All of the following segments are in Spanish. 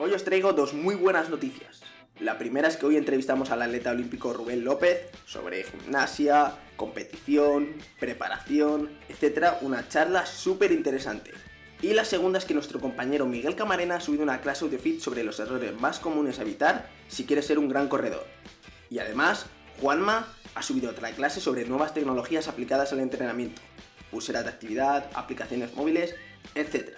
Hoy os traigo dos muy buenas noticias. La primera es que hoy entrevistamos al atleta olímpico Rubén López sobre gimnasia, competición, preparación, etc. Una charla súper interesante. Y la segunda es que nuestro compañero Miguel Camarena ha subido una clase fit sobre los errores más comunes a evitar si quieres ser un gran corredor. Y además, Juanma ha subido otra clase sobre nuevas tecnologías aplicadas al entrenamiento, pulseras de actividad, aplicaciones móviles, etc.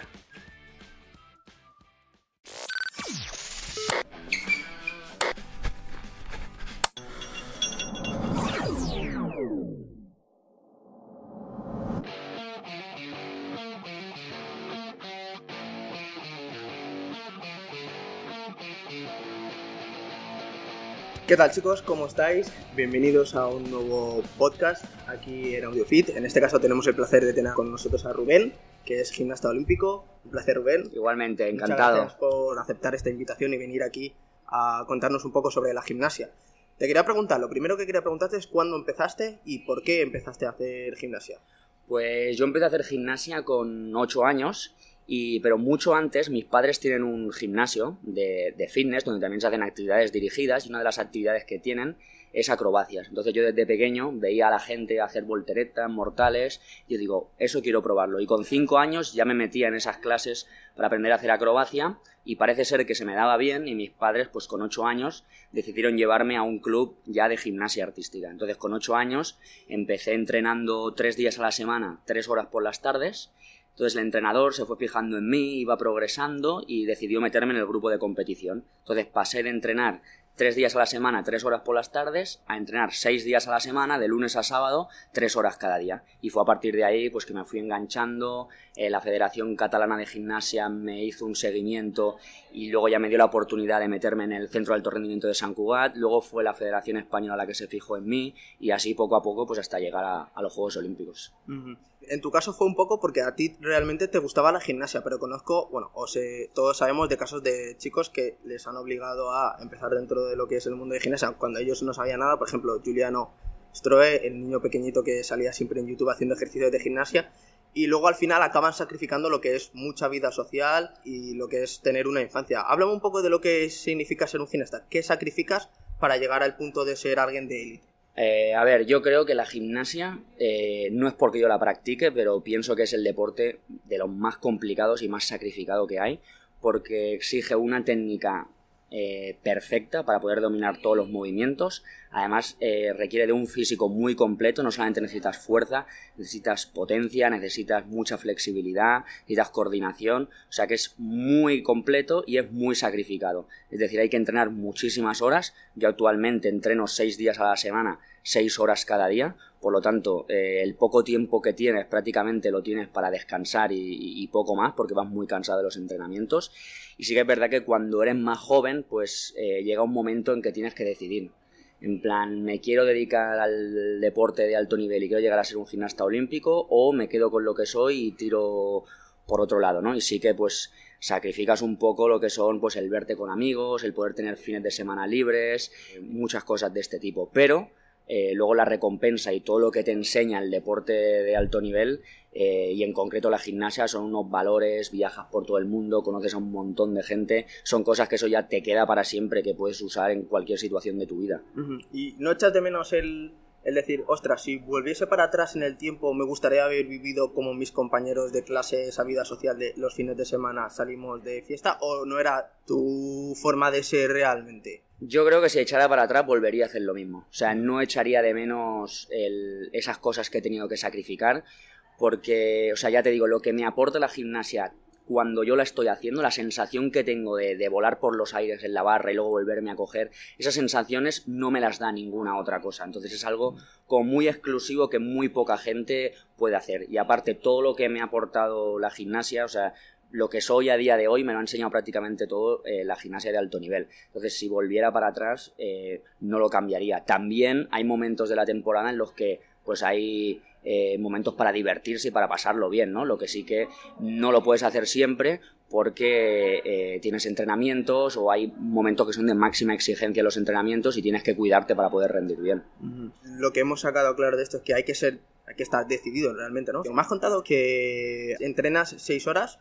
¿Qué tal chicos? ¿Cómo estáis? Bienvenidos a un nuevo podcast aquí en AudioFit. En este caso tenemos el placer de tener con nosotros a Rubén, que es gimnasta olímpico. Un placer Rubén. Igualmente, encantado. Muchas gracias por aceptar esta invitación y venir aquí a contarnos un poco sobre la gimnasia. Te quería preguntar, lo primero que quería preguntarte es cuándo empezaste y por qué empezaste a hacer gimnasia. Pues yo empecé a hacer gimnasia con 8 años pero mucho antes, mis padres tienen un gimnasio de, de, fitness donde también se hacen actividades dirigidas y una de las actividades que tienen es acrobacias. Entonces yo desde pequeño veía a la gente hacer volteretas, mortales, y yo digo, eso quiero probarlo. Y con cinco años ya me metía en esas clases para aprender a hacer acrobacia y parece ser que se me daba bien y mis padres, pues con ocho años, decidieron llevarme a un club ya de gimnasia artística. Entonces con ocho años empecé entrenando tres días a la semana, tres horas por las tardes, entonces el entrenador se fue fijando en mí, iba progresando y decidió meterme en el grupo de competición. Entonces pasé de entrenar tres días a la semana, tres horas por las tardes, a entrenar seis días a la semana, de lunes a sábado, tres horas cada día. Y fue a partir de ahí pues que me fui enganchando, eh, la Federación Catalana de Gimnasia me hizo un seguimiento y luego ya me dio la oportunidad de meterme en el Centro de Alto Rendimiento de San Cugat, luego fue la Federación Española la que se fijó en mí y así poco a poco pues hasta llegar a, los Juegos Olímpicos. En tu caso fue un poco porque a ti realmente te gustaba la gimnasia, pero conozco, bueno, o todos sabemos de casos de chicos que les han obligado a empezar dentro de lo que es el mundo de gimnasia cuando ellos no sabían nada, por ejemplo, Juliano Stroe, el niño pequeñito que salía siempre en YouTube haciendo ejercicios de gimnasia, y luego al final acaban sacrificando lo que es mucha vida social y lo que es tener una infancia. Háblame un poco de lo que significa ser un gimnasta. ¿Qué sacrificas para llegar al punto de ser alguien de élite? Eh, a ver, yo creo que la gimnasia eh, no es porque yo la practique, pero pienso que es el deporte de los más complicados y más sacrificado que hay, porque exige una técnica eh, perfecta para poder dominar todos los movimientos. Además, eh, requiere de un físico muy completo. No solamente necesitas fuerza, necesitas potencia, necesitas mucha flexibilidad, necesitas coordinación. O sea que es muy completo y es muy sacrificado. Es decir, hay que entrenar muchísimas horas. Yo actualmente entreno seis días a la semana, seis horas cada día. Por lo tanto, eh, el poco tiempo que tienes prácticamente lo tienes para descansar y, y poco más porque vas muy cansado de los entrenamientos. Y sí que es verdad que cuando eres más joven, pues eh, llega un momento en que tienes que decidir. En plan, ¿me quiero dedicar al deporte de alto nivel y quiero llegar a ser un gimnasta olímpico? ¿O me quedo con lo que soy y tiro por otro lado, ¿no? Y sí que pues sacrificas un poco lo que son pues el verte con amigos, el poder tener fines de semana libres, muchas cosas de este tipo. Pero eh, luego la recompensa y todo lo que te enseña el deporte de alto nivel eh, y en concreto la gimnasia son unos valores, viajas por todo el mundo, conoces a un montón de gente, son cosas que eso ya te queda para siempre, que puedes usar en cualquier situación de tu vida. ¿Y no echas de menos el, el decir, ostras, si volviese para atrás en el tiempo, me gustaría haber vivido como mis compañeros de clase esa vida social de los fines de semana salimos de fiesta, o no era tu forma de ser realmente? Yo creo que si echara para atrás volvería a hacer lo mismo. O sea, no echaría de menos esas cosas que he tenido que sacrificar, porque, o sea, ya te digo, lo que me aporta la gimnasia cuando yo la estoy haciendo, la sensación que tengo de, volar por los aires en la barra y luego volverme a coger, esas sensaciones no me las da ninguna otra cosa. Entonces es algo como muy exclusivo que muy poca gente puede hacer. Y aparte, todo lo que me ha aportado la gimnasia, o sea, lo que soy a día de hoy me lo ha enseñado prácticamente todo eh, la gimnasia de alto nivel. Entonces, si volviera para atrás, eh, no lo cambiaría. También hay momentos de la temporada en los que pues hay eh, momentos para divertirse y para pasarlo bien, ¿no? Lo que sí que no lo puedes hacer siempre porque tienes entrenamientos o hay momentos que son de máxima exigencia en los entrenamientos y tienes que cuidarte para poder rendir bien. Lo que hemos sacado claro de esto es que hay que ser, hay que estar decidido realmente, ¿no? Me has contado que entrenas seis horas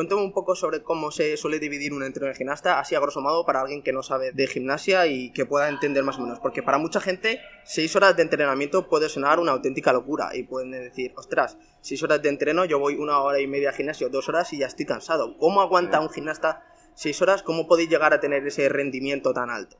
Cuéntame un poco sobre cómo se suele dividir un entreno de gimnasta, así a grosso modo, para alguien que no sabe de gimnasia y que pueda entender más o menos. Porque para mucha gente, seis horas de entrenamiento puede sonar una auténtica locura. Y pueden decir, ostras, seis horas de entreno, yo voy una hora y media al gimnasio, dos horas y ya estoy cansado. ¿Cómo aguanta un gimnasta seis horas? ¿Cómo podéis llegar a tener ese rendimiento tan alto?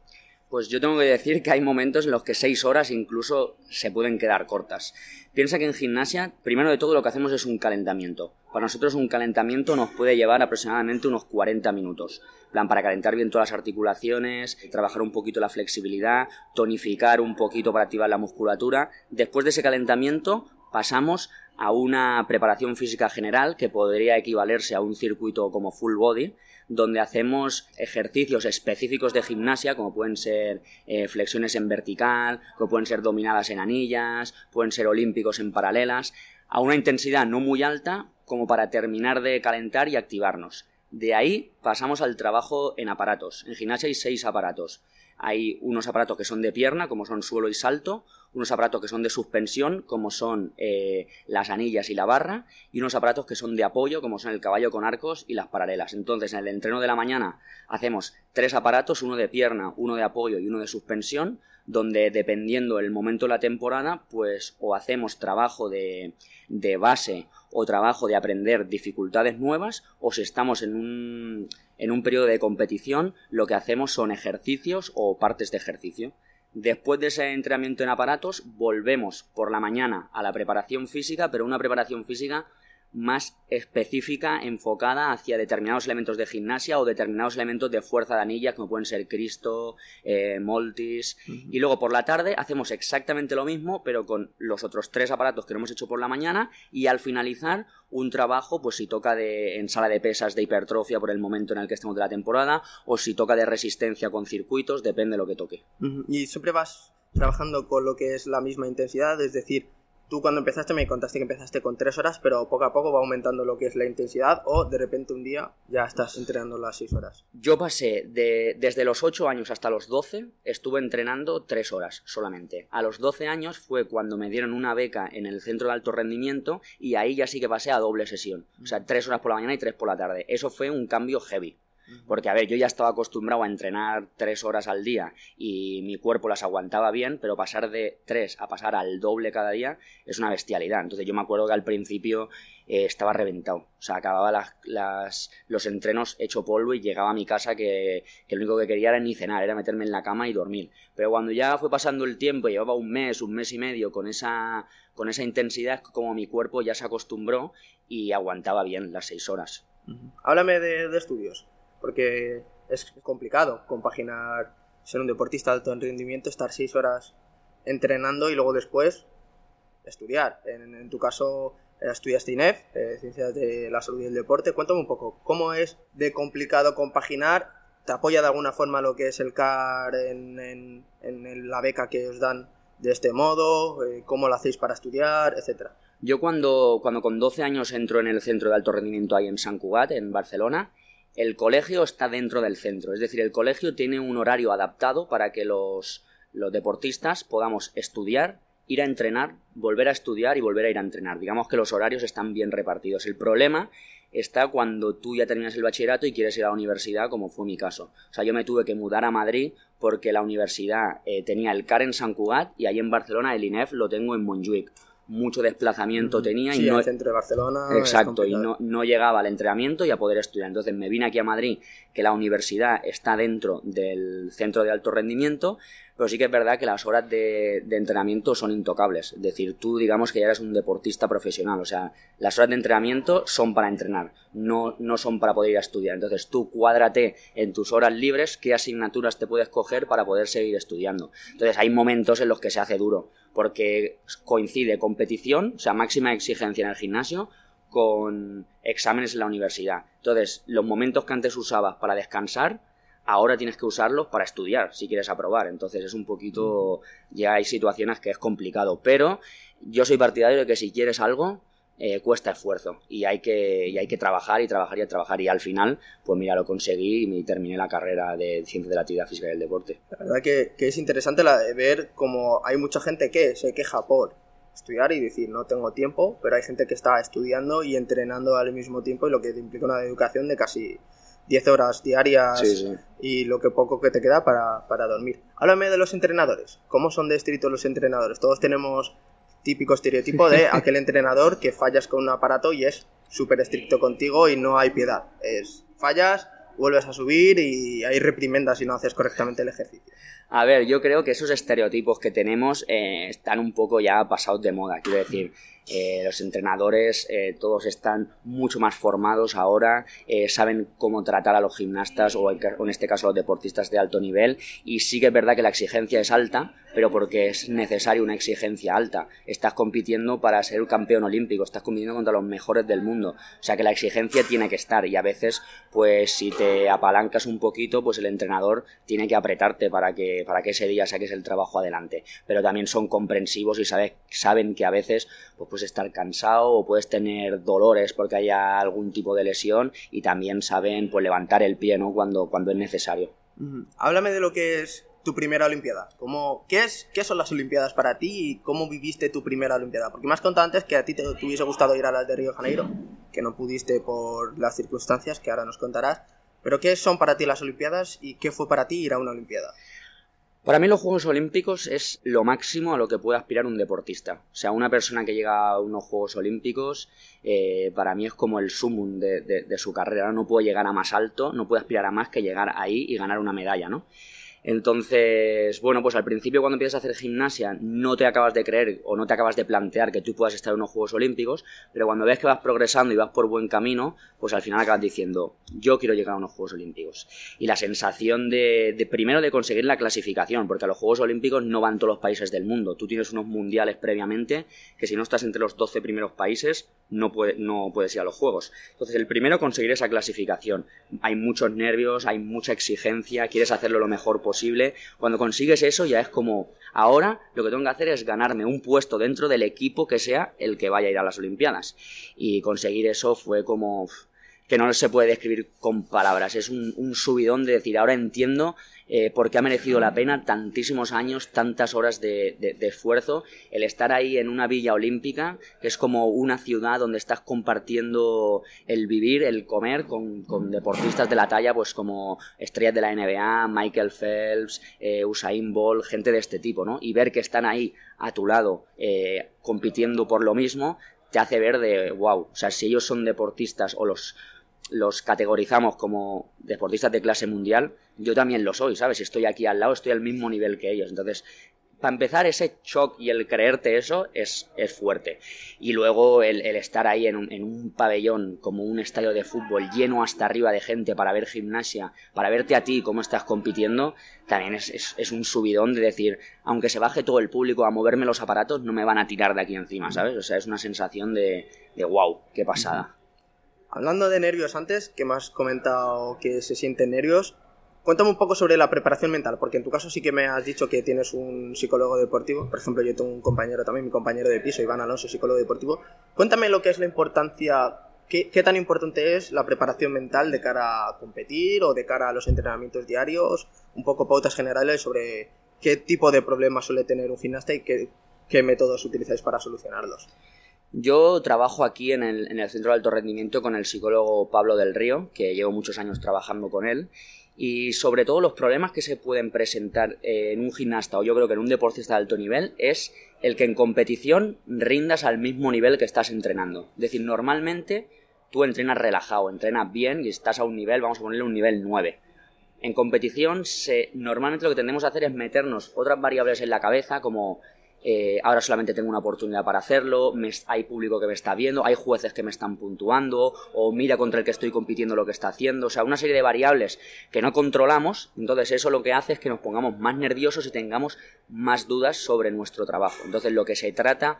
Pues yo tengo que decir que hay momentos en los que seis horas incluso se pueden quedar cortas. Piensa que en gimnasia, primero de todo, lo que hacemos es un calentamiento. Para nosotros un calentamiento nos puede llevar aproximadamente unos 40 minutos. plan, para calentar bien todas las articulaciones, trabajar un poquito la flexibilidad, tonificar un poquito para activar la musculatura. Después de ese calentamiento pasamos a una preparación física general que podría equivalerse a un circuito como full body, donde hacemos ejercicios específicos de gimnasia, como pueden ser eh, flexiones en vertical, como pueden ser dominadas en anillas, pueden ser olímpicos en paralelas, a una intensidad no muy alta como para terminar de calentar y activarnos. De ahí pasamos al trabajo en aparatos. En gimnasia hay seis aparatos. Hay unos aparatos que son de pierna, como son suelo y salto, unos aparatos que son de suspensión, como son eh, las anillas y la barra, y unos aparatos que son de apoyo, como son el caballo con arcos y las paralelas. Entonces, en el entreno de la mañana hacemos tres aparatos, uno de pierna, uno de apoyo y uno de suspensión, donde dependiendo el momento de la temporada, pues o hacemos trabajo de, de base o trabajo de aprender dificultades nuevas, o si estamos en un, en un periodo de competición, lo que hacemos son ejercicios o partes de ejercicio. Después de ese entrenamiento en aparatos, volvemos por la mañana a la preparación física, pero una preparación física más específica, enfocada hacia determinados elementos de gimnasia o determinados elementos de fuerza de anilla, como pueden ser Cristo, eh, Moltis. Y luego por la tarde hacemos exactamente lo mismo, pero con los otros tres aparatos que no hemos hecho por la mañana. Y al finalizar, un trabajo, pues si toca de, en sala de pesas de hipertrofia por el momento en el que estemos de la temporada, o si toca de resistencia con circuitos, depende de lo que toque. Y siempre vas trabajando con lo que es la misma intensidad, es decir, Tú cuando empezaste me contaste que empezaste con tres horas, pero poco a poco va aumentando lo que es la intensidad o de repente un día ya estás entrenando las seis horas. Yo pasé de, desde los 8 años hasta los 12, estuve entrenando tres horas solamente. A los 12 años fue cuando me dieron una beca en el centro de alto rendimiento y ahí ya sí que pasé a doble sesión. O sea, tres horas por la mañana y tres por la tarde. Eso fue un cambio heavy. Porque, a ver, yo ya estaba acostumbrado a entrenar tres horas al día y mi cuerpo las aguantaba bien, pero pasar de tres a pasar al doble cada día es una bestialidad. Entonces yo me acuerdo que al principio eh, estaba reventado. O sea, acababa las, los entrenos hecho polvo y llegaba a mi casa que, que, lo único que quería era ni cenar, era meterme en la cama y dormir. Pero cuando ya fue pasando el tiempo, llevaba un mes, un mes y medio con esa, con esa intensidad, como mi cuerpo ya se acostumbró y aguantaba bien las seis horas. Háblame de estudios porque es complicado compaginar ser un deportista de alto rendimiento, estar seis horas entrenando y luego después estudiar. En, tu caso estudiaste INEF, eh, Ciencias de la Salud y el Deporte. Cuéntame un poco, ¿cómo es de complicado compaginar? ¿Te apoya de alguna forma lo que es el CAR en, la beca que os dan de este modo? Eh, ¿Cómo lo hacéis para estudiar? Etcétera. Yo cuando, cuando con 12 años entro en el centro de alto rendimiento ahí en San Cugat, en Barcelona, el colegio está dentro del centro, es decir, el colegio tiene un horario adaptado para que los, los deportistas podamos estudiar, ir a entrenar, volver a estudiar y volver a ir a entrenar. Digamos que los horarios están bien repartidos. El problema está cuando tú ya terminas el bachillerato y quieres ir a la universidad, como fue mi caso. O sea, yo me tuve que mudar a Madrid porque la universidad eh, tenía el CAR en San Cugat y ahí en Barcelona el INEF lo tengo en Montjuic mucho desplazamiento tenía y no el centro de Barcelona exacto y no, no llegaba al entrenamiento y a poder estudiar. Entonces me vine aquí a Madrid que la universidad está dentro del centro de alto rendimiento pero sí que es verdad que las horas de, entrenamiento son intocables. Es decir, tú digamos que ya eres un deportista profesional, o sea, las horas de entrenamiento son para entrenar, no, no son para poder ir a estudiar. Entonces tú cuádrate en tus horas libres qué asignaturas te puedes coger para poder seguir estudiando. Entonces hay momentos en los que se hace duro, porque coincide competición, o sea, máxima exigencia en el gimnasio, con exámenes en la universidad. Entonces, los momentos que antes usabas para descansar, ahora tienes que usarlos para estudiar si quieres aprobar. Entonces es un poquito, ya hay situaciones que es complicado, pero yo soy partidario de que si quieres algo, eh, cuesta esfuerzo y hay, que, y hay que trabajar y trabajar y trabajar y al final, pues mira, lo conseguí y terminé la carrera de Ciencias de la Actividad Física y del Deporte. La verdad que, que es interesante la de ver cómo hay mucha gente que se queja por estudiar y decir no tengo tiempo, pero hay gente que está estudiando y entrenando al mismo tiempo y lo que implica una educación de casi 10 horas diarias y lo que poco que te queda para, para, dormir. Háblame de los entrenadores. ¿Cómo son de estrictos los entrenadores? Todos tenemos típico estereotipo de aquel entrenador que fallas con un aparato y es súper estricto contigo y no hay piedad. Es fallas, vuelves a subir y hay reprimendas si no haces correctamente el ejercicio. A ver, yo creo que esos estereotipos que tenemos eh, están un poco ya pasados de moda. Quiero decir, eh, los entrenadores eh, todos están mucho más formados ahora, eh, saben cómo tratar a los gimnastas o en, este caso a los deportistas de alto nivel y sí que es verdad que la exigencia es alta, pero porque es necesaria una exigencia alta. Estás compitiendo para ser campeón olímpico, estás compitiendo contra los mejores del mundo, o sea que la exigencia tiene que estar y a veces pues si te apalancas un poquito pues el entrenador tiene que apretarte para que, para que ese día saques el trabajo adelante, pero también son comprensivos y saben que a veces pues, pues estar cansado o puedes tener dolores porque haya algún tipo de lesión y también saben pues levantar el pie ¿no? cuando, cuando es necesario. Háblame de lo que es tu primera Olimpiada. ¿Cómo, qué, es, ¿Qué son las Olimpiadas para ti y cómo viviste tu primera Olimpiada? Porque me has contado antes que a ti te, hubiese gustado ir a las de Río de Janeiro, que no pudiste por las circunstancias que ahora nos contarás. Pero ¿qué son para ti las Olimpiadas y qué fue para ti ir a una Olimpiada? Para mí los Juegos Olímpicos es lo máximo a lo que puede aspirar un deportista. O sea, una persona que llega a unos Juegos Olímpicos, eh, para mí es como el sumum de, de, su carrera. No puede llegar a más alto, no puede aspirar a más que llegar ahí y ganar una medalla, ¿no? Entonces, bueno, pues al principio cuando empiezas a hacer gimnasia no te acabas de creer o no te acabas de plantear que tú puedas estar en unos Juegos Olímpicos, pero cuando ves que vas progresando y vas por buen camino, pues al final acabas diciendo, yo quiero llegar a unos Juegos Olímpicos. Y la sensación de, primero de conseguir la clasificación, porque a los Juegos Olímpicos no van todos los países del mundo, tú tienes unos mundiales previamente que si no estás entre los 12 primeros países no, puede, no puedes ir a los Juegos. Entonces, el primero conseguir esa clasificación. Hay muchos nervios, hay mucha exigencia, quieres hacerlo lo mejor posible. Cuando consigues eso ya es como, ahora lo que tengo que hacer es ganarme un puesto dentro del equipo que sea el que vaya a ir a las Olimpiadas. Y conseguir eso fue como que no se puede describir con palabras. Es un, un subidón de decir, ahora entiendo eh, porque ha merecido la pena tantísimos años, tantas horas de, esfuerzo, el estar ahí en una villa olímpica, que es como una ciudad donde estás compartiendo el vivir, el comer con, deportistas de la talla, pues como estrellas de la NBA, Michael Phelps, eh, Usain Bolt, gente de este tipo, ¿no? Y ver que están ahí a tu lado eh, compitiendo por lo mismo, te hace ver de wow, o sea, si ellos son deportistas o los los categorizamos como deportistas de clase mundial, yo también lo soy, ¿sabes? Estoy aquí al lado, estoy al mismo nivel que ellos. Entonces, para empezar, ese shock y el creerte eso es, es fuerte. Y luego el, estar ahí en un, en un, pabellón como un estadio de fútbol lleno hasta arriba de gente para ver gimnasia, para verte a ti cómo estás compitiendo, también es, es, un subidón de decir, aunque se baje todo el público a moverme los aparatos, no me van a tirar de aquí encima, ¿sabes? O sea, es una sensación de, de wow, qué pasada. Hablando de nervios antes, que me has comentado que se sienten nervios, cuéntame un poco sobre la preparación mental, porque en tu caso sí que me has dicho que tienes un psicólogo deportivo. Por ejemplo, yo tengo un compañero también, mi compañero de piso, Iván Alonso, psicólogo deportivo. Cuéntame lo que es la importancia, qué, qué tan importante es la preparación mental de cara a competir o de cara a los entrenamientos diarios, un poco pautas generales sobre qué tipo de problemas suele tener un gimnasta y qué, qué métodos utilizáis para solucionarlos. Yo trabajo aquí en el, Centro de Alto Rendimiento con el psicólogo Pablo del Río, que llevo muchos años trabajando con él, y sobre todo los problemas que se pueden presentar en un gimnasta o yo creo que en un deportista de alto nivel es el que en competición rindas al mismo nivel que estás entrenando. Es decir, normalmente tú entrenas relajado, entrenas bien y estás a un nivel, vamos a ponerle un nivel 9. En competición, se, normalmente lo que tendemos a hacer es meternos otras variables en la cabeza como eh, ahora solamente tengo una oportunidad para hacerlo, hay público que me está viendo, hay jueces que me están puntuando, o mira contra el que estoy compitiendo lo que está haciendo, o sea, una serie de variables que no controlamos, entonces eso lo que hace es que nos pongamos más nerviosos y tengamos más dudas sobre nuestro trabajo. Entonces lo que se trata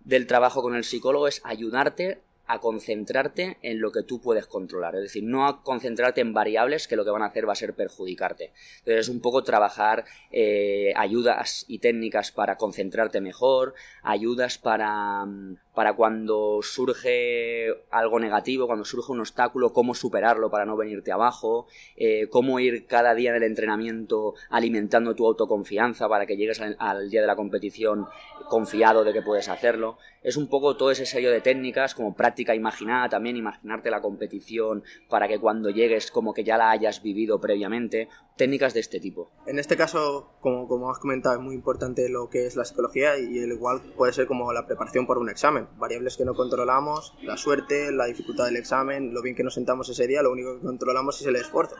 del trabajo con el psicólogo es ayudarte a concentrarte en lo que tú puedes controlar, es decir, no a concentrarte en variables que lo que van a hacer va a ser perjudicarte. Entonces es un poco trabajar eh, ayudas y técnicas para concentrarte mejor, ayudas para, mm, para cuando surge algo negativo, cuando surge un obstáculo, cómo superarlo para no venirte abajo, eh, cómo ir cada día del entrenamiento alimentando tu autoconfianza para que llegues al, día de la competición confiado de que puedes hacerlo. Es un poco todo ese sello de técnicas, como práctica imaginada también, imaginarte la competición para que cuando llegues como que ya la hayas vivido previamente, técnicas de este tipo. En este caso, como, como has comentado, es muy importante lo que es la psicología y el igual puede ser como la preparación por un examen. Variables que no controlamos, la suerte, la dificultad del examen, lo bien que nos sentamos ese día, lo único que controlamos es el esfuerzo.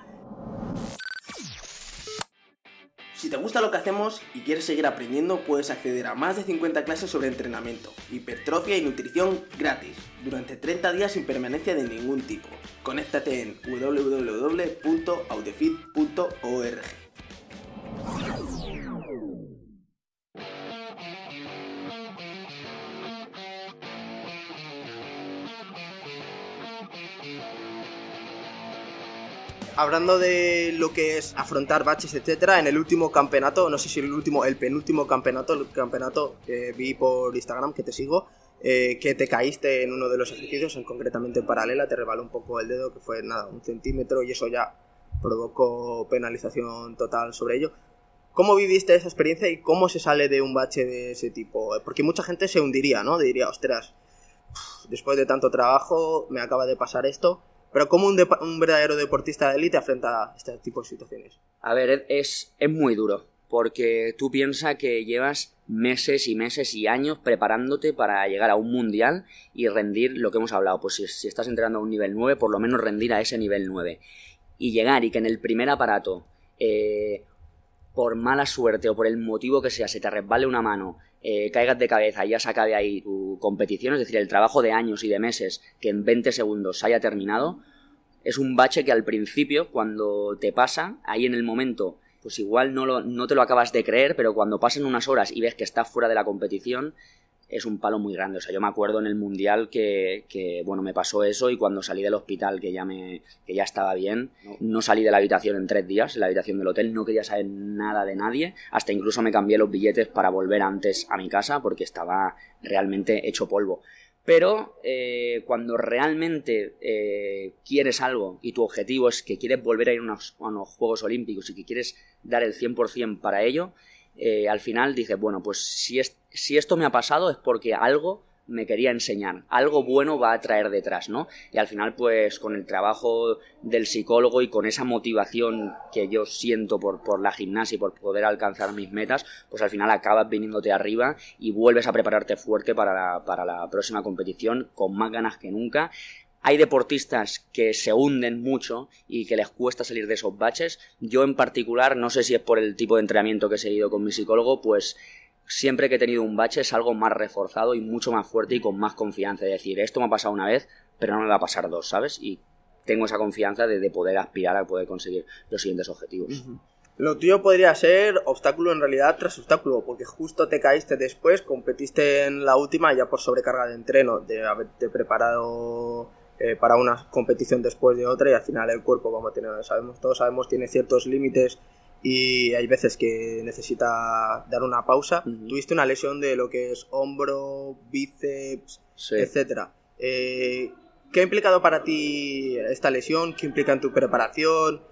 Si te gusta lo que hacemos y quieres seguir aprendiendo, puedes acceder a más de 50 clases sobre entrenamiento, hipertrofia y nutrición gratis, durante 30 días sin permanencia de ningún tipo. Conéctate en www.audefit.org. hablando de lo que es afrontar baches, etcétera, en el último campeonato, no sé si el último, el penúltimo campeonato, el campeonato que vi por Instagram, que te sigo, eh, que te caíste en uno de los ejercicios, en concretamente en paralela, te rebaló un poco el dedo, que fue nada, un centímetro, y eso ya provocó penalización total sobre ello. ¿Cómo viviste esa experiencia y cómo se sale de un bache de ese tipo? Porque mucha gente se hundiría, ¿no? Diría, ostras, después de tanto trabajo me acaba de pasar esto pero ¿cómo un, verdadero deportista de élite afronta este tipo de situaciones? A ver, es, es muy duro, porque tú piensas que llevas meses y meses y años preparándote para llegar a un mundial y rendir lo que hemos hablado. Pues si, estás entrenando a un nivel 9, por lo menos rendir a ese nivel 9. Y llegar y que en el primer aparato, eh, por mala suerte o por el motivo que sea, se te resbale una mano, eh, caigas de cabeza y ya se acabe ahí tu competición, es decir, el trabajo de años y de meses que en 20 segundos haya terminado, es un bache que al principio, cuando te pasa, ahí en el momento, pues igual no, lo, te lo acabas de creer, pero cuando pasen unas horas y ves que estás fuera de la competición, es un palo muy grande. O sea, yo me acuerdo en el Mundial que, que, bueno, me pasó eso y cuando salí del hospital que ya, me, que ya estaba bien, no, salí de la habitación en tres días, en la habitación del hotel, no quería saber nada de nadie, hasta incluso me cambié los billetes para volver antes a mi casa porque estaba realmente hecho polvo. Pero eh, cuando realmente eh, quieres algo y tu objetivo es que quieres volver a ir a unos, Juegos Olímpicos y que quieres dar el 100% para ello, eh, al final dices, bueno, pues si, si esto me ha pasado es porque algo me quería enseñar, algo bueno va a traer detrás, ¿no? Y al final, pues con el trabajo del psicólogo y con esa motivación que yo siento por, por la gimnasia y por poder alcanzar mis metas, pues al final acabas viniéndote arriba y vuelves a prepararte fuerte para la, para la próxima competición con más ganas que nunca hay deportistas que se hunden mucho y que les cuesta salir de esos baches. Yo en particular, no sé si es por el tipo de entrenamiento que he seguido con mi psicólogo, pues siempre que he tenido un bache es algo más reforzado y mucho más fuerte y con más confianza. Es decir, esto me ha pasado una vez, pero no me va a pasar dos, ¿sabes? Y tengo esa confianza de, poder aspirar a poder conseguir los siguientes objetivos. Lo tuyo podría ser obstáculo en realidad tras obstáculo, porque justo te caíste después, competiste en la última ya por sobrecarga de entreno, de haberte preparado eh, para una competición después de otra y al final el cuerpo, como sabemos, todos sabemos, tiene ciertos límites y hay veces que necesita dar una pausa. Tuviste una lesión de lo que es hombro, bíceps, etcétera. Eh, ¿Qué ha implicado para ti esta lesión? ¿Qué implica en tu preparación?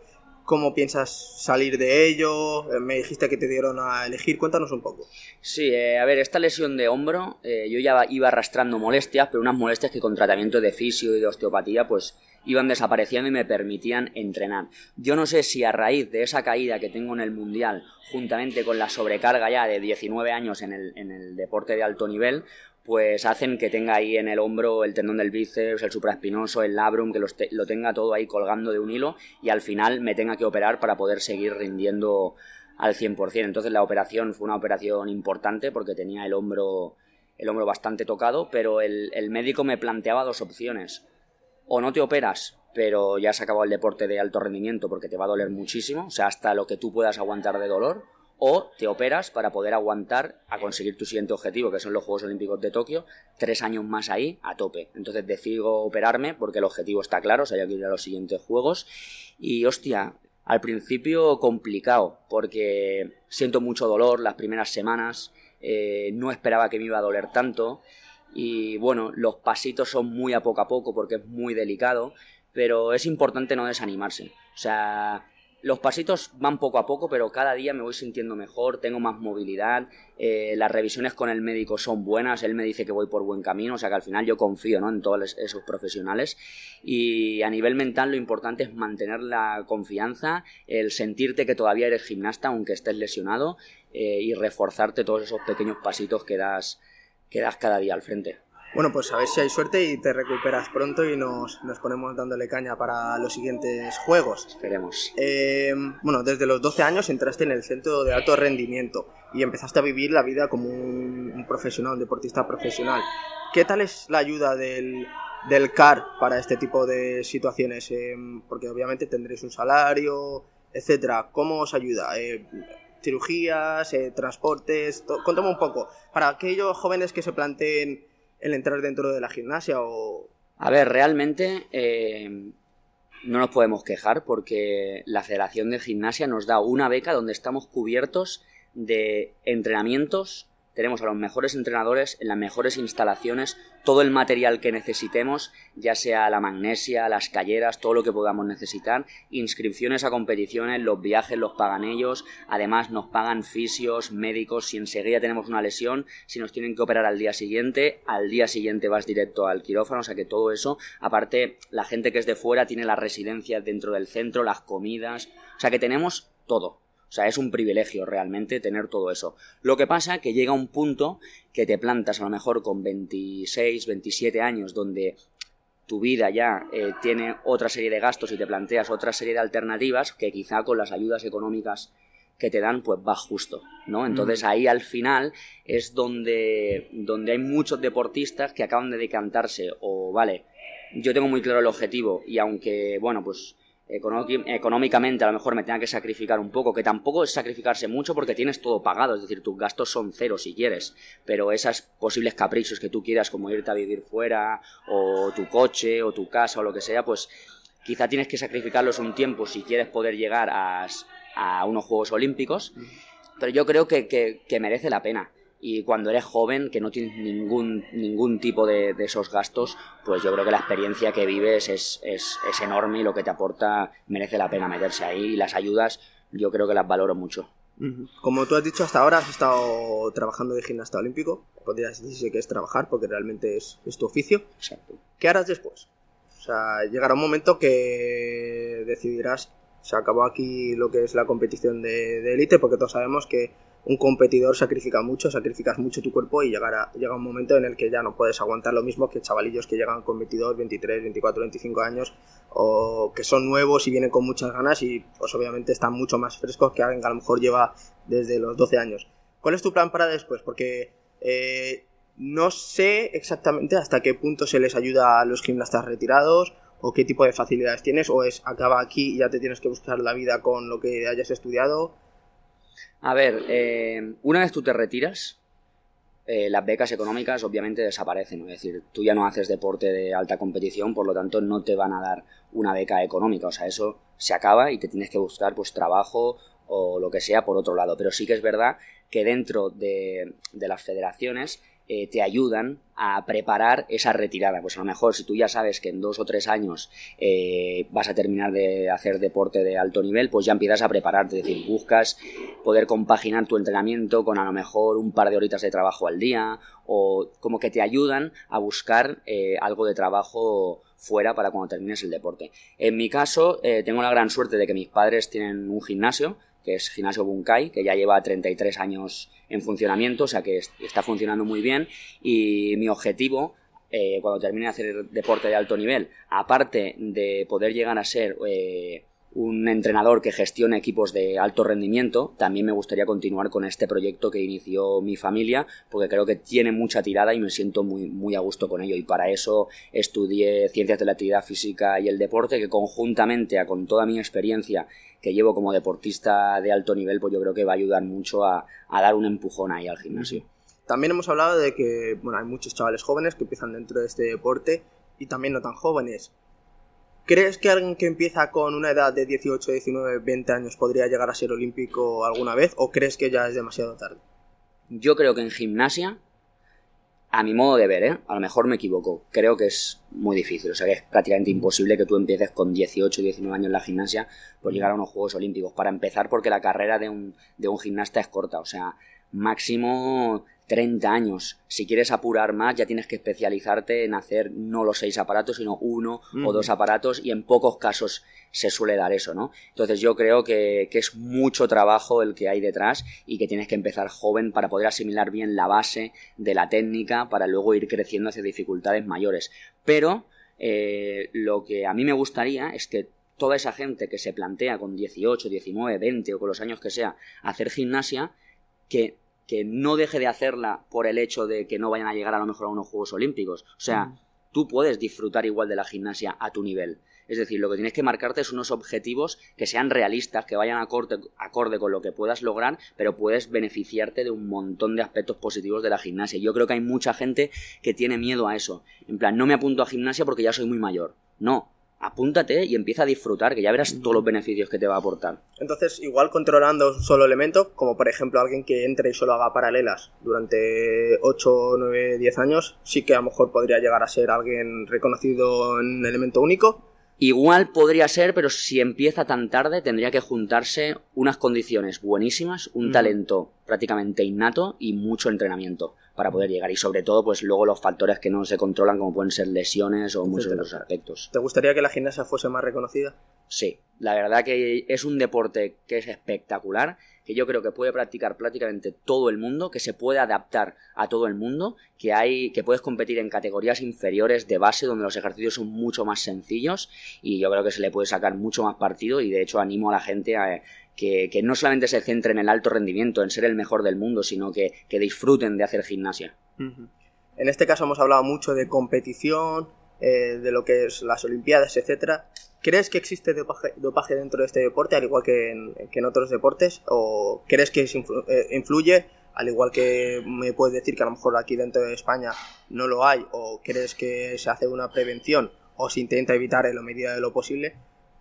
¿Cómo piensas salir de ello? Eh, me dijiste que te dieron a elegir, cuéntanos un poco. Sí, eh, a ver, esta lesión de hombro, eh, yo ya iba arrastrando molestias, pero unas molestias que con tratamiento de fisio y de osteopatía, pues iban desapareciendo y me permitían entrenar. Yo no sé si a raíz de esa caída que tengo en el Mundial, juntamente con la sobrecarga ya de 19 años en el, en el deporte de alto nivel, pues hacen que tenga ahí en el hombro el tendón del bíceps, el supraespinoso, el labrum, que lo tenga todo ahí colgando de un hilo y al final me tenga que operar para poder seguir rindiendo al 100%. Entonces la operación fue una operación importante porque tenía el hombro, el hombro bastante tocado, pero el, el médico me planteaba dos opciones. O no te operas, pero ya se acabó el deporte de alto rendimiento porque te va a doler muchísimo, o sea, hasta lo que tú puedas aguantar de dolor, o te operas para poder aguantar a conseguir tu siguiente objetivo, que son los Juegos Olímpicos de Tokio, tres años más ahí a tope. Entonces decido operarme porque el objetivo está claro, o sea, hay que ir a los siguientes Juegos. Y hostia, al principio complicado, porque siento mucho dolor las primeras semanas, eh, no esperaba que me iba a doler tanto. Y bueno, los pasitos son muy a poco a poco porque es muy delicado, pero es importante no desanimarse. O sea, los pasitos van poco a poco, pero cada día me voy sintiendo mejor, tengo más movilidad, eh, las revisiones con el médico son buenas, él me dice que voy por buen camino, o sea que al final yo confío ¿no? en todos esos profesionales. Y a nivel mental lo importante es mantener la confianza, el sentirte que todavía eres gimnasta aunque estés lesionado eh, y reforzarte todos esos pequeños pasitos que das, que das cada día al frente. Bueno, pues a ver si hay suerte y te recuperas pronto y nos, nos ponemos dándole caña para los siguientes juegos. Esperemos. Eh, bueno, desde los 12 años entraste en el centro de alto rendimiento y empezaste a vivir la vida como un, profesional, un deportista profesional. ¿Qué tal es la ayuda del, del CAR para este tipo de situaciones? Eh, porque obviamente tendréis un salario, etcétera. ¿Cómo os ayuda? Eh, cirugías, transportes, cuéntame un poco, para aquellos jóvenes que se planteen el entrar dentro de la gimnasia o... A ver, realmente eh, no nos podemos quejar porque la Federación de Gimnasia nos da una beca donde estamos cubiertos de entrenamientos tenemos a los mejores entrenadores en las mejores instalaciones, todo el material que necesitemos, ya sea la magnesia, las calleras, todo lo que podamos necesitar, inscripciones a competiciones, los viajes los pagan ellos, además nos pagan fisios, médicos, si enseguida tenemos una lesión, si nos tienen que operar al día siguiente, al día siguiente vas directo al quirófano, o sea que todo eso, aparte la gente que es de fuera tiene las residencias dentro del centro, las comidas, o sea que tenemos todo. O sea, es un privilegio realmente tener todo eso. Lo que pasa es que llega un punto que te plantas a lo mejor con 26, 27 años donde tu vida ya eh, tiene otra serie de gastos y te planteas otra serie de alternativas que quizá con las ayudas económicas que te dan pues va justo, ¿no? Entonces ahí al final es donde, donde hay muchos deportistas que acaban de decantarse o vale, yo tengo muy claro el objetivo y aunque, bueno, pues económicamente a lo mejor me tenga que sacrificar un poco, que tampoco es sacrificarse mucho porque tienes todo pagado, es decir, tus gastos son cero si quieres, pero esas posibles caprichos que tú quieras, como irte a vivir fuera, o tu coche, o tu casa, o lo que sea, pues quizá tienes que sacrificarlos un tiempo si quieres poder llegar a, unos Juegos Olímpicos, pero yo creo que merece la pena y cuando eres joven, que no tienes ningún, ningún tipo de, esos gastos, pues yo creo que la experiencia que vives es, es, es, enorme y lo que te aporta merece la pena meterse ahí y las ayudas yo creo que las valoro mucho. Como tú has dicho hasta ahora, has estado trabajando de gimnasta olímpico, podrías decirse que es trabajar porque realmente es, es tu oficio. Exacto. ¿Qué harás después? O sea, llegará un momento que decidirás, se acabó aquí lo que es la competición de élite, porque todos sabemos que un competidor sacrifica mucho, sacrificas mucho tu cuerpo y llegará, llega un momento en el que ya no puedes aguantar lo mismo que chavalillos que llegan con 22, 23, 24, 25 años o que son nuevos y vienen con muchas ganas y pues obviamente están mucho más frescos que alguien que a lo mejor lleva desde los 12 años. ¿Cuál es tu plan para después? Porque eh, no sé exactamente hasta qué punto se les ayuda a los gimnastas retirados o qué tipo de facilidades tienes o es acaba aquí y ya te tienes que buscar la vida con lo que hayas estudiado a ver, eh, una vez tú te retiras, eh, las becas económicas obviamente desaparecen. Es decir, tú ya no haces deporte de alta competición, por lo tanto no te van a dar una beca económica. O sea, eso se acaba y te tienes que buscar pues trabajo o lo que sea por otro lado. Pero sí que es verdad que dentro de, de las federaciones eh, te ayudan a preparar esa retirada. Pues a lo mejor si tú ya sabes que en dos o tres años eh, vas a terminar de hacer deporte de alto nivel, pues ya empiezas a prepararte, es decir, buscas poder compaginar tu entrenamiento con a lo mejor un par de horitas de trabajo al día o como que te ayudan a buscar eh, algo de trabajo fuera para cuando termines el deporte. En mi caso, tengo la gran suerte de que mis padres tienen un gimnasio, que es Gimnasio Bunkai, que ya lleva 33 años en funcionamiento, o sea que está funcionando muy bien. Y mi objetivo eh, cuando termine de hacer deporte de alto nivel, aparte de poder llegar a ser eh, un entrenador que gestione equipos de alto rendimiento, también me gustaría continuar con este proyecto que inició mi familia, porque creo que tiene mucha tirada y me siento muy, muy a gusto con ello. Y para eso estudié ciencias de la actividad física y el deporte, que conjuntamente con toda mi experiencia que llevo como deportista de alto nivel, pues yo creo que va a ayudar mucho a, a dar un empujón ahí al gimnasio. También hemos hablado de que bueno, hay muchos chavales jóvenes que empiezan dentro de este deporte y también no tan jóvenes. ¿Crees que alguien que empieza con una edad de 18, 19, 20 años podría llegar a ser olímpico alguna vez o crees que ya es demasiado tarde? Yo creo que en gimnasia, a mi modo de ver, ¿eh? a lo mejor me equivoco, creo que es muy difícil, o sea que es prácticamente imposible que tú empieces con 18, 19 años en la gimnasia por llegar a unos Juegos Olímpicos. Para empezar, porque la carrera de un, de un gimnasta es corta, o sea, máximo 30 años. Si quieres apurar más, ya tienes que especializarte en hacer no los seis aparatos, sino uno o dos aparatos, y en pocos casos se suele dar eso, ¿no? Entonces yo creo que, que, es mucho trabajo el que hay detrás y que tienes que empezar joven para poder asimilar bien la base de la técnica para luego ir creciendo hacia dificultades mayores. Pero eh, lo que a mí me gustaría es que toda esa gente que se plantea con 18, 19, 20 o con los años que sea hacer gimnasia, que que no deje de hacerla por el hecho de que no vayan a llegar a lo mejor a unos Juegos Olímpicos. O sea, mm. tú puedes disfrutar igual de la gimnasia a tu nivel. Es decir, lo que tienes que marcarte es unos objetivos que sean realistas, que vayan acorde, acorde, con lo que puedas lograr, pero puedes beneficiarte de un montón de aspectos positivos de la gimnasia. Yo creo que hay mucha gente que tiene miedo a eso. En plan, no me apunto a gimnasia porque ya soy muy mayor. No, apúntate y empieza a disfrutar, que ya verás todos los beneficios que te va a aportar. Entonces, igual controlando un solo elemento, como por ejemplo alguien que entre y solo haga paralelas durante 8, 9, 10 años, sí que a lo mejor podría llegar a ser alguien reconocido en un elemento único. Igual podría ser, pero si empieza tan tarde tendría que juntarse unas condiciones buenísimas, un talento prácticamente innato y mucho entrenamiento para poder llegar. Y sobre todo, pues luego los factores que no se controlan, como pueden ser lesiones o muchos de los aspectos. ¿Te gustaría que la gimnasia fuese más reconocida? Sí, la verdad que es un deporte que es espectacular, que yo creo que puede practicar prácticamente todo el mundo, que se puede adaptar a todo el mundo, que hay, que puedes competir en categorías inferiores de base donde los ejercicios son mucho más sencillos y yo creo que se le puede sacar mucho más partido y de hecho animo a la gente a, que, no solamente se centren en el alto rendimiento, en ser el mejor del mundo, sino que, disfruten de hacer gimnasia. En este caso hemos hablado mucho de competición, eh, de lo que es las Olimpiadas, etcétera. ¿Crees que existe dopaje, dentro de este deporte, al igual que en, otros deportes? ¿O crees que eh, influye, al igual que me puedes decir que a lo mejor aquí dentro de España no lo hay? ¿O crees que se hace una prevención o se intenta evitar en la medida de lo posible?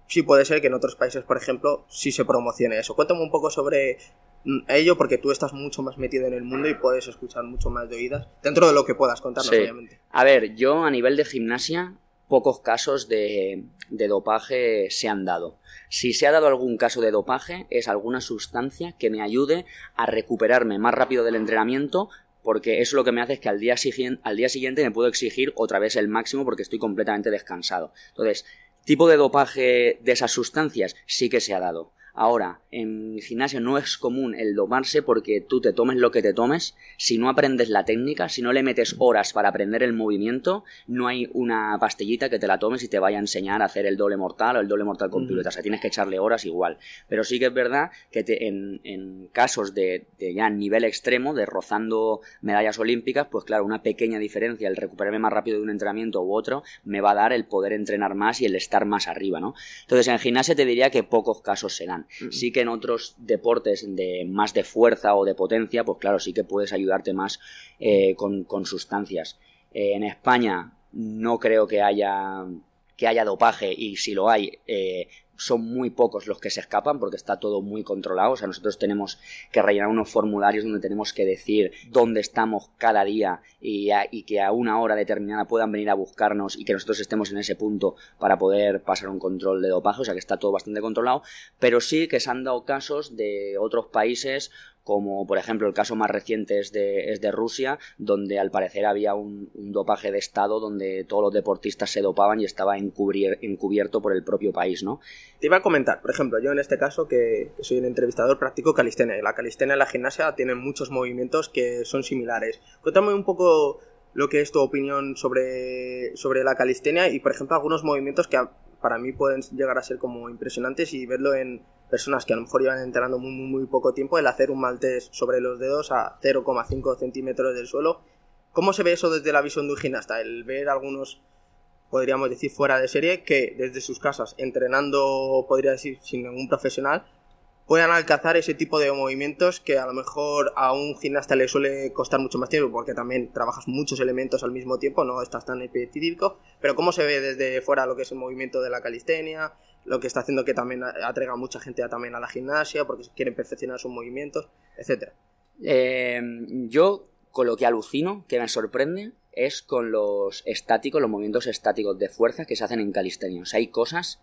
Sí puede ser que en otros países, por ejemplo, sí se promocione eso. Cuéntame un poco sobre mm, ello, porque tú estás mucho más metido en el mundo y puedes escuchar mucho más de oídas, dentro de lo que puedas contarnos, obviamente. A ver, yo a nivel de gimnasia, pocos casos de, de dopaje se han dado. Si se ha dado algún caso de dopaje, es alguna sustancia que me ayude a recuperarme más rápido del entrenamiento, porque eso lo que me hace es que al día, al día siguiente me puedo exigir otra vez el máximo porque estoy completamente descansado. Entonces, Tipo de dopaje de esas sustancias sí que se ha dado. Ahora, en gimnasio no es común el domarse porque tú te tomes lo que te tomes, si no aprendes la técnica, si no le metes horas para aprender el movimiento, no hay una pastillita que te la tomes y te vaya a enseñar a hacer el doble mortal o el doble mortal con piruetas. O sea, tienes que echarle horas igual. Pero sí que es verdad que en, casos de, de, ya nivel extremo, de rozando medallas olímpicas, pues claro, una pequeña diferencia, el recuperarme más rápido de un entrenamiento u otro, me va a dar el poder entrenar más y el estar más arriba, ¿no? Entonces, en gimnasia te diría que pocos casos se dan. Sí que en otros deportes de más de fuerza o de potencia, pues claro, sí que puedes ayudarte más eh, con, sustancias. Eh, en España no creo que haya que haya dopaje y si lo hay, eh, son muy pocos los que se escapan porque está todo muy controlado. O sea, nosotros tenemos que rellenar unos formularios donde tenemos que decir dónde estamos cada día y, que a una hora determinada puedan venir a buscarnos y que nosotros estemos en ese punto para poder pasar un control de dopaje. O sea, que está todo bastante controlado. Pero sí que se han dado casos de otros países como por ejemplo el caso más reciente es de, es de Rusia, donde al parecer había un, dopaje de Estado donde todos los deportistas se dopaban y estaba encubierto por el propio país, ¿no? Te iba a comentar, por ejemplo, yo en este caso, que, soy un entrevistador, practico calistenia, y la calistenia y la gimnasia tienen muchos movimientos que son similares. Cuéntame un poco lo que es tu opinión sobre, sobre la calistenia y, por ejemplo, algunos movimientos que para mí pueden llegar a ser como impresionantes y verlo en personas que a lo mejor iban entrenando muy, muy, poco tiempo, el hacer un maltés sobre los dedos a 0,5 centímetros del suelo. ¿Cómo se ve eso desde la visión de un gimnasta? El ver algunos, podríamos decir, fuera de serie, que desde sus casas, entrenando, podría decir, sin ningún profesional, puedan alcanzar ese tipo de movimientos que a lo mejor a un gimnasta le suele costar mucho más tiempo porque también trabajas muchos elementos al mismo tiempo, no estás tan específico, pero cómo se ve desde fuera lo que es el movimiento de la calistenia, lo que está haciendo que también atraiga mucha gente a, también a la gimnasia porque quieren perfeccionar sus movimientos, etcétera. Eh, yo con lo que alucino, que me sorprende, es con los estáticos, los movimientos estáticos de fuerza que se hacen en calistenia. O sea, hay cosas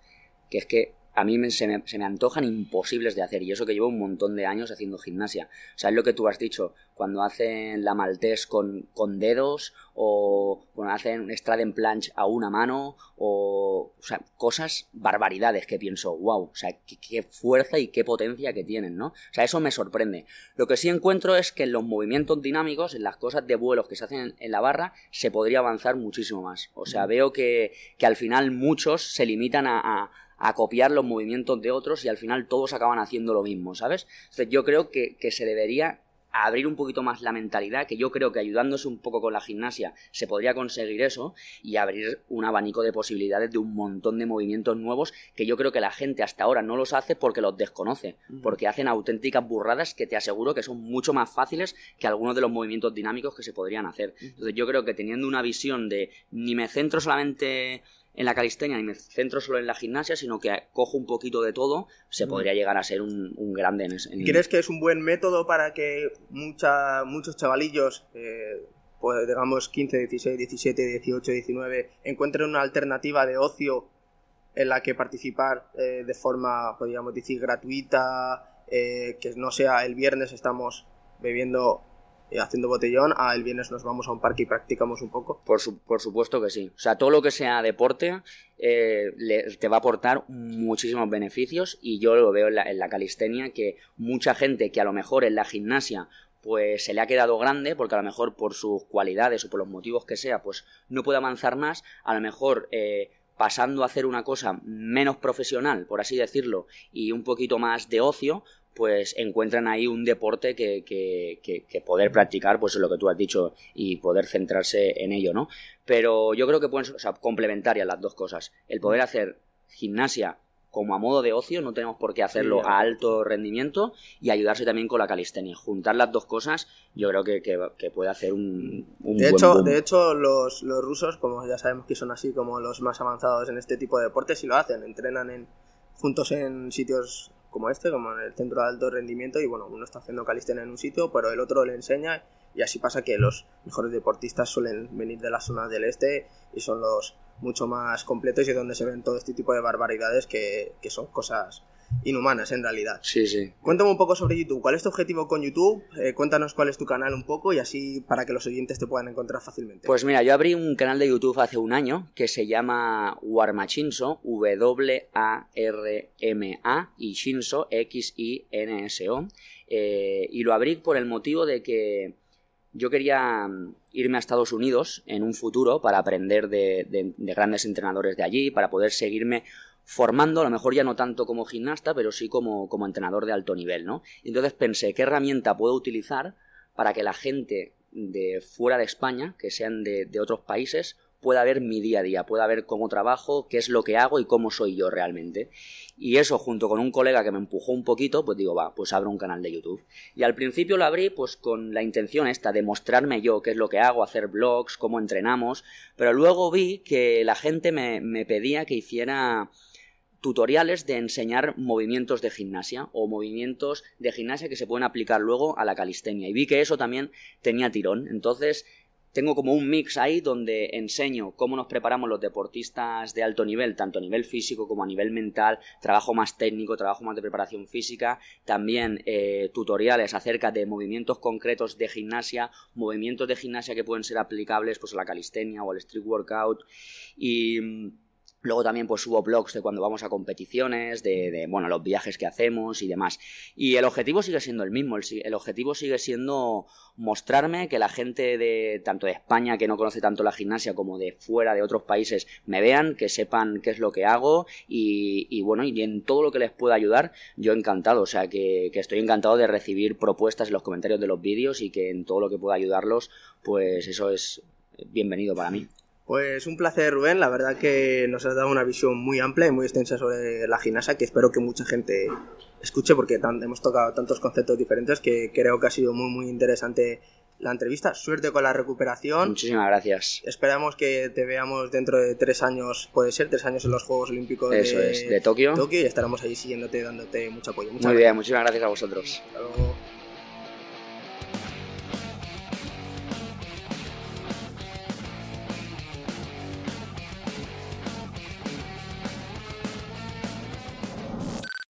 que es que a mí se, me, se, me, antojan imposibles de hacer y eso que llevo un montón de años haciendo gimnasia. O sea, es lo que tú has dicho, cuando hacen la maltés con, con dedos o cuando hacen en planche a una mano o, o sea, cosas, barbaridades que pienso, wow, o sea, qué, qué, fuerza y qué potencia que tienen, ¿no? O sea, eso me sorprende. Lo que sí encuentro es que en los movimientos dinámicos, en las cosas de vuelos que se hacen en, en la barra, se podría avanzar muchísimo más. O sea, veo que, que al final muchos se limitan a, a a copiar los movimientos de otros y al final todos acaban haciendo lo mismo, ¿sabes? Entonces yo creo que, que, se debería abrir un poquito más la mentalidad, que yo creo que ayudándose un poco con la gimnasia se podría conseguir eso y abrir un abanico de posibilidades de un montón de movimientos nuevos que yo creo que la gente hasta ahora no los hace porque los desconoce, porque hacen auténticas burradas que te aseguro que son mucho más fáciles que algunos de los movimientos dinámicos que se podrían hacer. Entonces yo creo que teniendo una visión de ni me centro solamente en la calistenia y me centro solo en la gimnasia, sino que cojo un poquito de todo, se podría llegar a ser un, un grande en, ese, en ¿Crees que es un buen método para que mucha, muchos chavalillos, eh, pues digamos 15, 16, 17, 18, 19, encuentren una alternativa de ocio en la que participar eh, de forma, podríamos decir, gratuita, eh, que no sea el viernes estamos bebiendo haciendo botellón, a el viernes nos vamos a un parque y practicamos un poco. Por, su, por supuesto que sí. O sea, todo lo que sea deporte eh, le, te va a aportar muchísimos beneficios y yo lo veo en la, en la calistenia que mucha gente que a lo mejor en la gimnasia pues se le ha quedado grande porque a lo mejor por sus cualidades o por los motivos que sea pues no puede avanzar más a lo mejor eh, pasando a hacer una cosa menos profesional por así decirlo y un poquito más de ocio pues encuentran ahí un deporte que, que, que, que, poder practicar, pues es lo que tú has dicho, y poder centrarse en ello, ¿no? Pero yo creo que pueden ser o sea, complementarias las dos cosas. El poder hacer gimnasia como a modo de ocio, no tenemos por qué hacerlo sí, a alto rendimiento y ayudarse también con la calistenia. Juntar las dos cosas, yo creo que, que, que puede hacer un, un de buen hecho, boom. De hecho, los, los rusos, como ya sabemos que son así como los más avanzados en este tipo de deportes, sí lo hacen, entrenan en, juntos en sitios como este, como en el centro de alto rendimiento, y bueno, uno está haciendo calistenia en un sitio, pero el otro le enseña, y así pasa que los mejores deportistas suelen venir de las zonas del este y son los mucho más completos y donde se ven todo este tipo de barbaridades que, que son cosas inhumanas en realidad. Sí, sí. Cuéntame un poco sobre YouTube. ¿Cuál es tu objetivo con YouTube? Eh, cuéntanos cuál es tu canal un poco y así para que los oyentes te puedan encontrar fácilmente. Pues mira, yo abrí un canal de YouTube hace un año que se llama Warmachinso, W-A-R-M-A y Shinso, X-I-N-S-O. Eh, y lo abrí por el motivo de que yo quería irme a Estados Unidos en un futuro para aprender de, de, de grandes entrenadores de allí, para poder seguirme formando, a lo mejor ya no tanto como gimnasta, pero sí como, como entrenador de alto nivel, ¿no? Entonces pensé, ¿qué herramienta puedo utilizar para que la gente de fuera de España, que sean de, de otros países, pueda ver mi día a día, pueda ver cómo trabajo, qué es lo que hago y cómo soy yo realmente. Y eso, junto con un colega que me empujó un poquito, pues digo, va, pues abro un canal de YouTube. Y al principio lo abrí pues con la intención esta de mostrarme yo qué es lo que hago, hacer vlogs, cómo entrenamos, pero luego vi que la gente me, me pedía que hiciera tutoriales de enseñar movimientos de gimnasia o movimientos de gimnasia que se pueden aplicar luego a la calistenia. Y vi que eso también tenía tirón. Entonces tengo como un mix ahí donde enseño cómo nos preparamos los deportistas de alto nivel, tanto a nivel físico como a nivel mental, trabajo más técnico, trabajo más de preparación física, también eh, tutoriales acerca de movimientos concretos de gimnasia, movimientos de gimnasia que pueden ser aplicables pues a la calistenia o al street workout y Luego también pues subo blogs de cuando vamos a competiciones, de, bueno, los viajes que hacemos y demás. Y el objetivo sigue siendo el mismo, el, objetivo sigue siendo mostrarme que la gente de tanto de España que no conoce tanto la gimnasia como de fuera de otros países me vean, que sepan qué es lo que hago y, bueno, y en todo lo que les pueda ayudar, yo encantado, o sea que, que estoy encantado de recibir propuestas en los comentarios de los vídeos y que en todo lo que pueda ayudarlos, pues eso es bienvenido para mí. Pues un placer, Rubén. La verdad que nos has dado una visión muy amplia y muy extensa sobre la gimnasia que espero que mucha gente escuche porque hemos tocado tantos conceptos diferentes que creo que ha sido muy, muy interesante la entrevista. Suerte con la recuperación. Muchísimas gracias. Esperamos que te veamos dentro de tres años, puede ser, tres años en los Juegos Olímpicos de, Tokio. Tokio y estaremos ahí siguiéndote, dándote mucho apoyo. muy bien, muchísimas gracias a vosotros. Hasta luego.